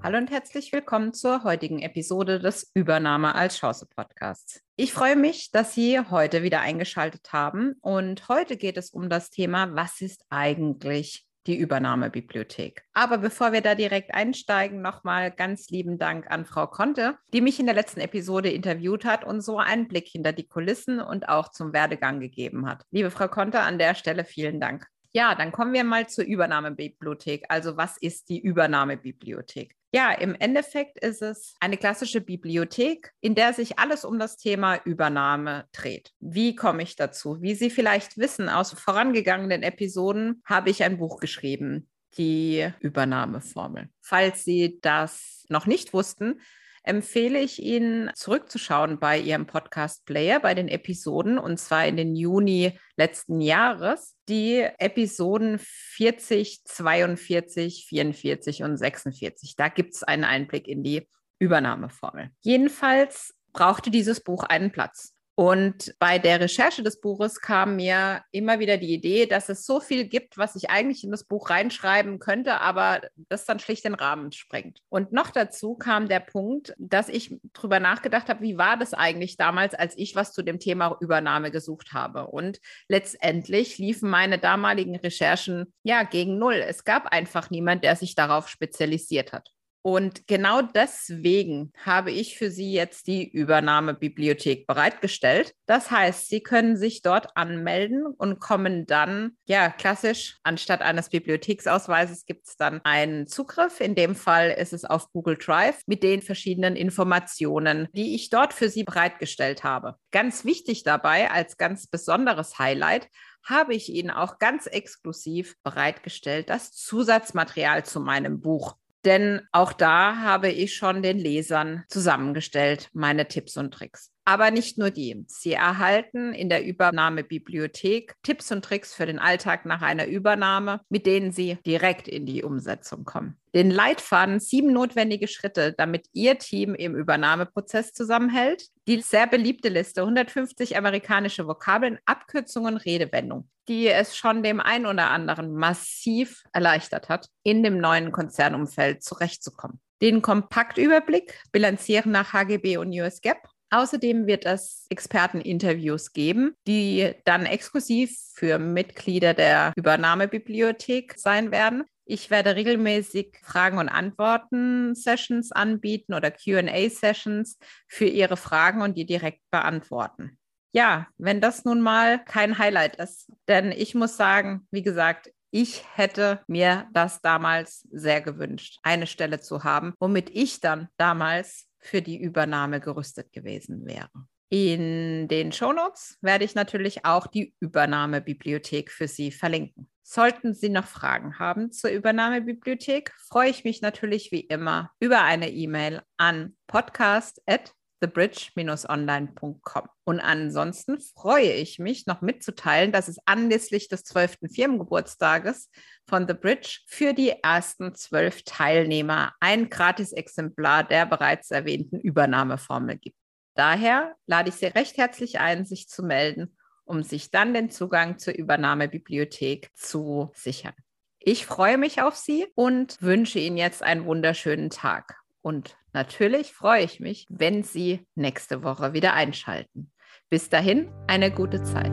Hallo und herzlich willkommen zur heutigen Episode des Übernahme als Chance Podcasts. Ich freue mich, dass Sie heute wieder eingeschaltet haben und heute geht es um das Thema, was ist eigentlich die Übernahmebibliothek. Aber bevor wir da direkt einsteigen, nochmal ganz lieben Dank an Frau Conte, die mich in der letzten Episode interviewt hat und so einen Blick hinter die Kulissen und auch zum Werdegang gegeben hat. Liebe Frau Conte, an der Stelle vielen Dank. Ja, dann kommen wir mal zur Übernahmebibliothek. Also was ist die Übernahmebibliothek? Ja, im Endeffekt ist es eine klassische Bibliothek, in der sich alles um das Thema Übernahme dreht. Wie komme ich dazu? Wie Sie vielleicht wissen aus vorangegangenen Episoden, habe ich ein Buch geschrieben, die Übernahmeformel. Falls Sie das noch nicht wussten, empfehle ich Ihnen, zurückzuschauen bei Ihrem Podcast-Player, bei den Episoden, und zwar in den Juni letzten Jahres, die Episoden 40, 42, 44 und 46. Da gibt es einen Einblick in die Übernahmeformel. Jedenfalls brauchte dieses Buch einen Platz. Und bei der Recherche des Buches kam mir immer wieder die Idee, dass es so viel gibt, was ich eigentlich in das Buch reinschreiben könnte, aber das dann schlicht den Rahmen sprengt. Und noch dazu kam der Punkt, dass ich darüber nachgedacht habe, wie war das eigentlich damals, als ich was zu dem Thema Übernahme gesucht habe. Und letztendlich liefen meine damaligen Recherchen ja gegen Null. Es gab einfach niemand, der sich darauf spezialisiert hat. Und genau deswegen habe ich für Sie jetzt die Übernahmebibliothek bereitgestellt. Das heißt, Sie können sich dort anmelden und kommen dann, ja, klassisch, anstatt eines Bibliotheksausweises gibt es dann einen Zugriff. In dem Fall ist es auf Google Drive mit den verschiedenen Informationen, die ich dort für Sie bereitgestellt habe. Ganz wichtig dabei, als ganz besonderes Highlight, habe ich Ihnen auch ganz exklusiv bereitgestellt das Zusatzmaterial zu meinem Buch. Denn auch da habe ich schon den Lesern zusammengestellt, meine Tipps und Tricks. Aber nicht nur die. Sie erhalten in der Übernahmebibliothek Tipps und Tricks für den Alltag nach einer Übernahme, mit denen Sie direkt in die Umsetzung kommen. Den Leitfaden sieben notwendige Schritte, damit Ihr Team im Übernahmeprozess zusammenhält. Die sehr beliebte Liste 150 amerikanische Vokabeln, Abkürzungen, Redewendungen, die es schon dem einen oder anderen massiv erleichtert hat, in dem neuen Konzernumfeld zurechtzukommen. Den Kompaktüberblick, Bilanzieren nach HGB und US GAAP Außerdem wird es Experteninterviews geben, die dann exklusiv für Mitglieder der Übernahmebibliothek sein werden. Ich werde regelmäßig Fragen und Antworten Sessions anbieten oder QA Sessions für Ihre Fragen und die direkt beantworten. Ja, wenn das nun mal kein Highlight ist, denn ich muss sagen, wie gesagt, ich hätte mir das damals sehr gewünscht, eine Stelle zu haben, womit ich dann damals für die Übernahme gerüstet gewesen wäre. In den Shownotes werde ich natürlich auch die Übernahmebibliothek für Sie verlinken. Sollten Sie noch Fragen haben zur Übernahmebibliothek, freue ich mich natürlich wie immer über eine E-Mail an podcast@ thebridge-online.com. Und ansonsten freue ich mich noch mitzuteilen, dass es anlässlich des 12. Firmengeburtstages von The Bridge für die ersten zwölf Teilnehmer ein Gratis-Exemplar der bereits erwähnten Übernahmeformel gibt. Daher lade ich Sie recht herzlich ein, sich zu melden, um sich dann den Zugang zur Übernahmebibliothek zu sichern. Ich freue mich auf Sie und wünsche Ihnen jetzt einen wunderschönen Tag. Und natürlich freue ich mich, wenn Sie nächste Woche wieder einschalten. Bis dahin, eine gute Zeit.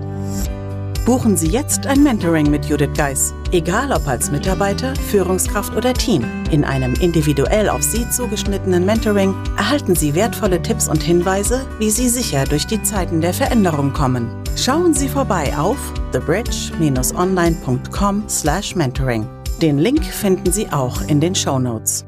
Buchen Sie jetzt ein Mentoring mit Judith Geis. Egal ob als Mitarbeiter, Führungskraft oder Team. In einem individuell auf Sie zugeschnittenen Mentoring erhalten Sie wertvolle Tipps und Hinweise, wie Sie sicher durch die Zeiten der Veränderung kommen. Schauen Sie vorbei auf thebridge-online.com/mentoring. Den Link finden Sie auch in den Show Notes.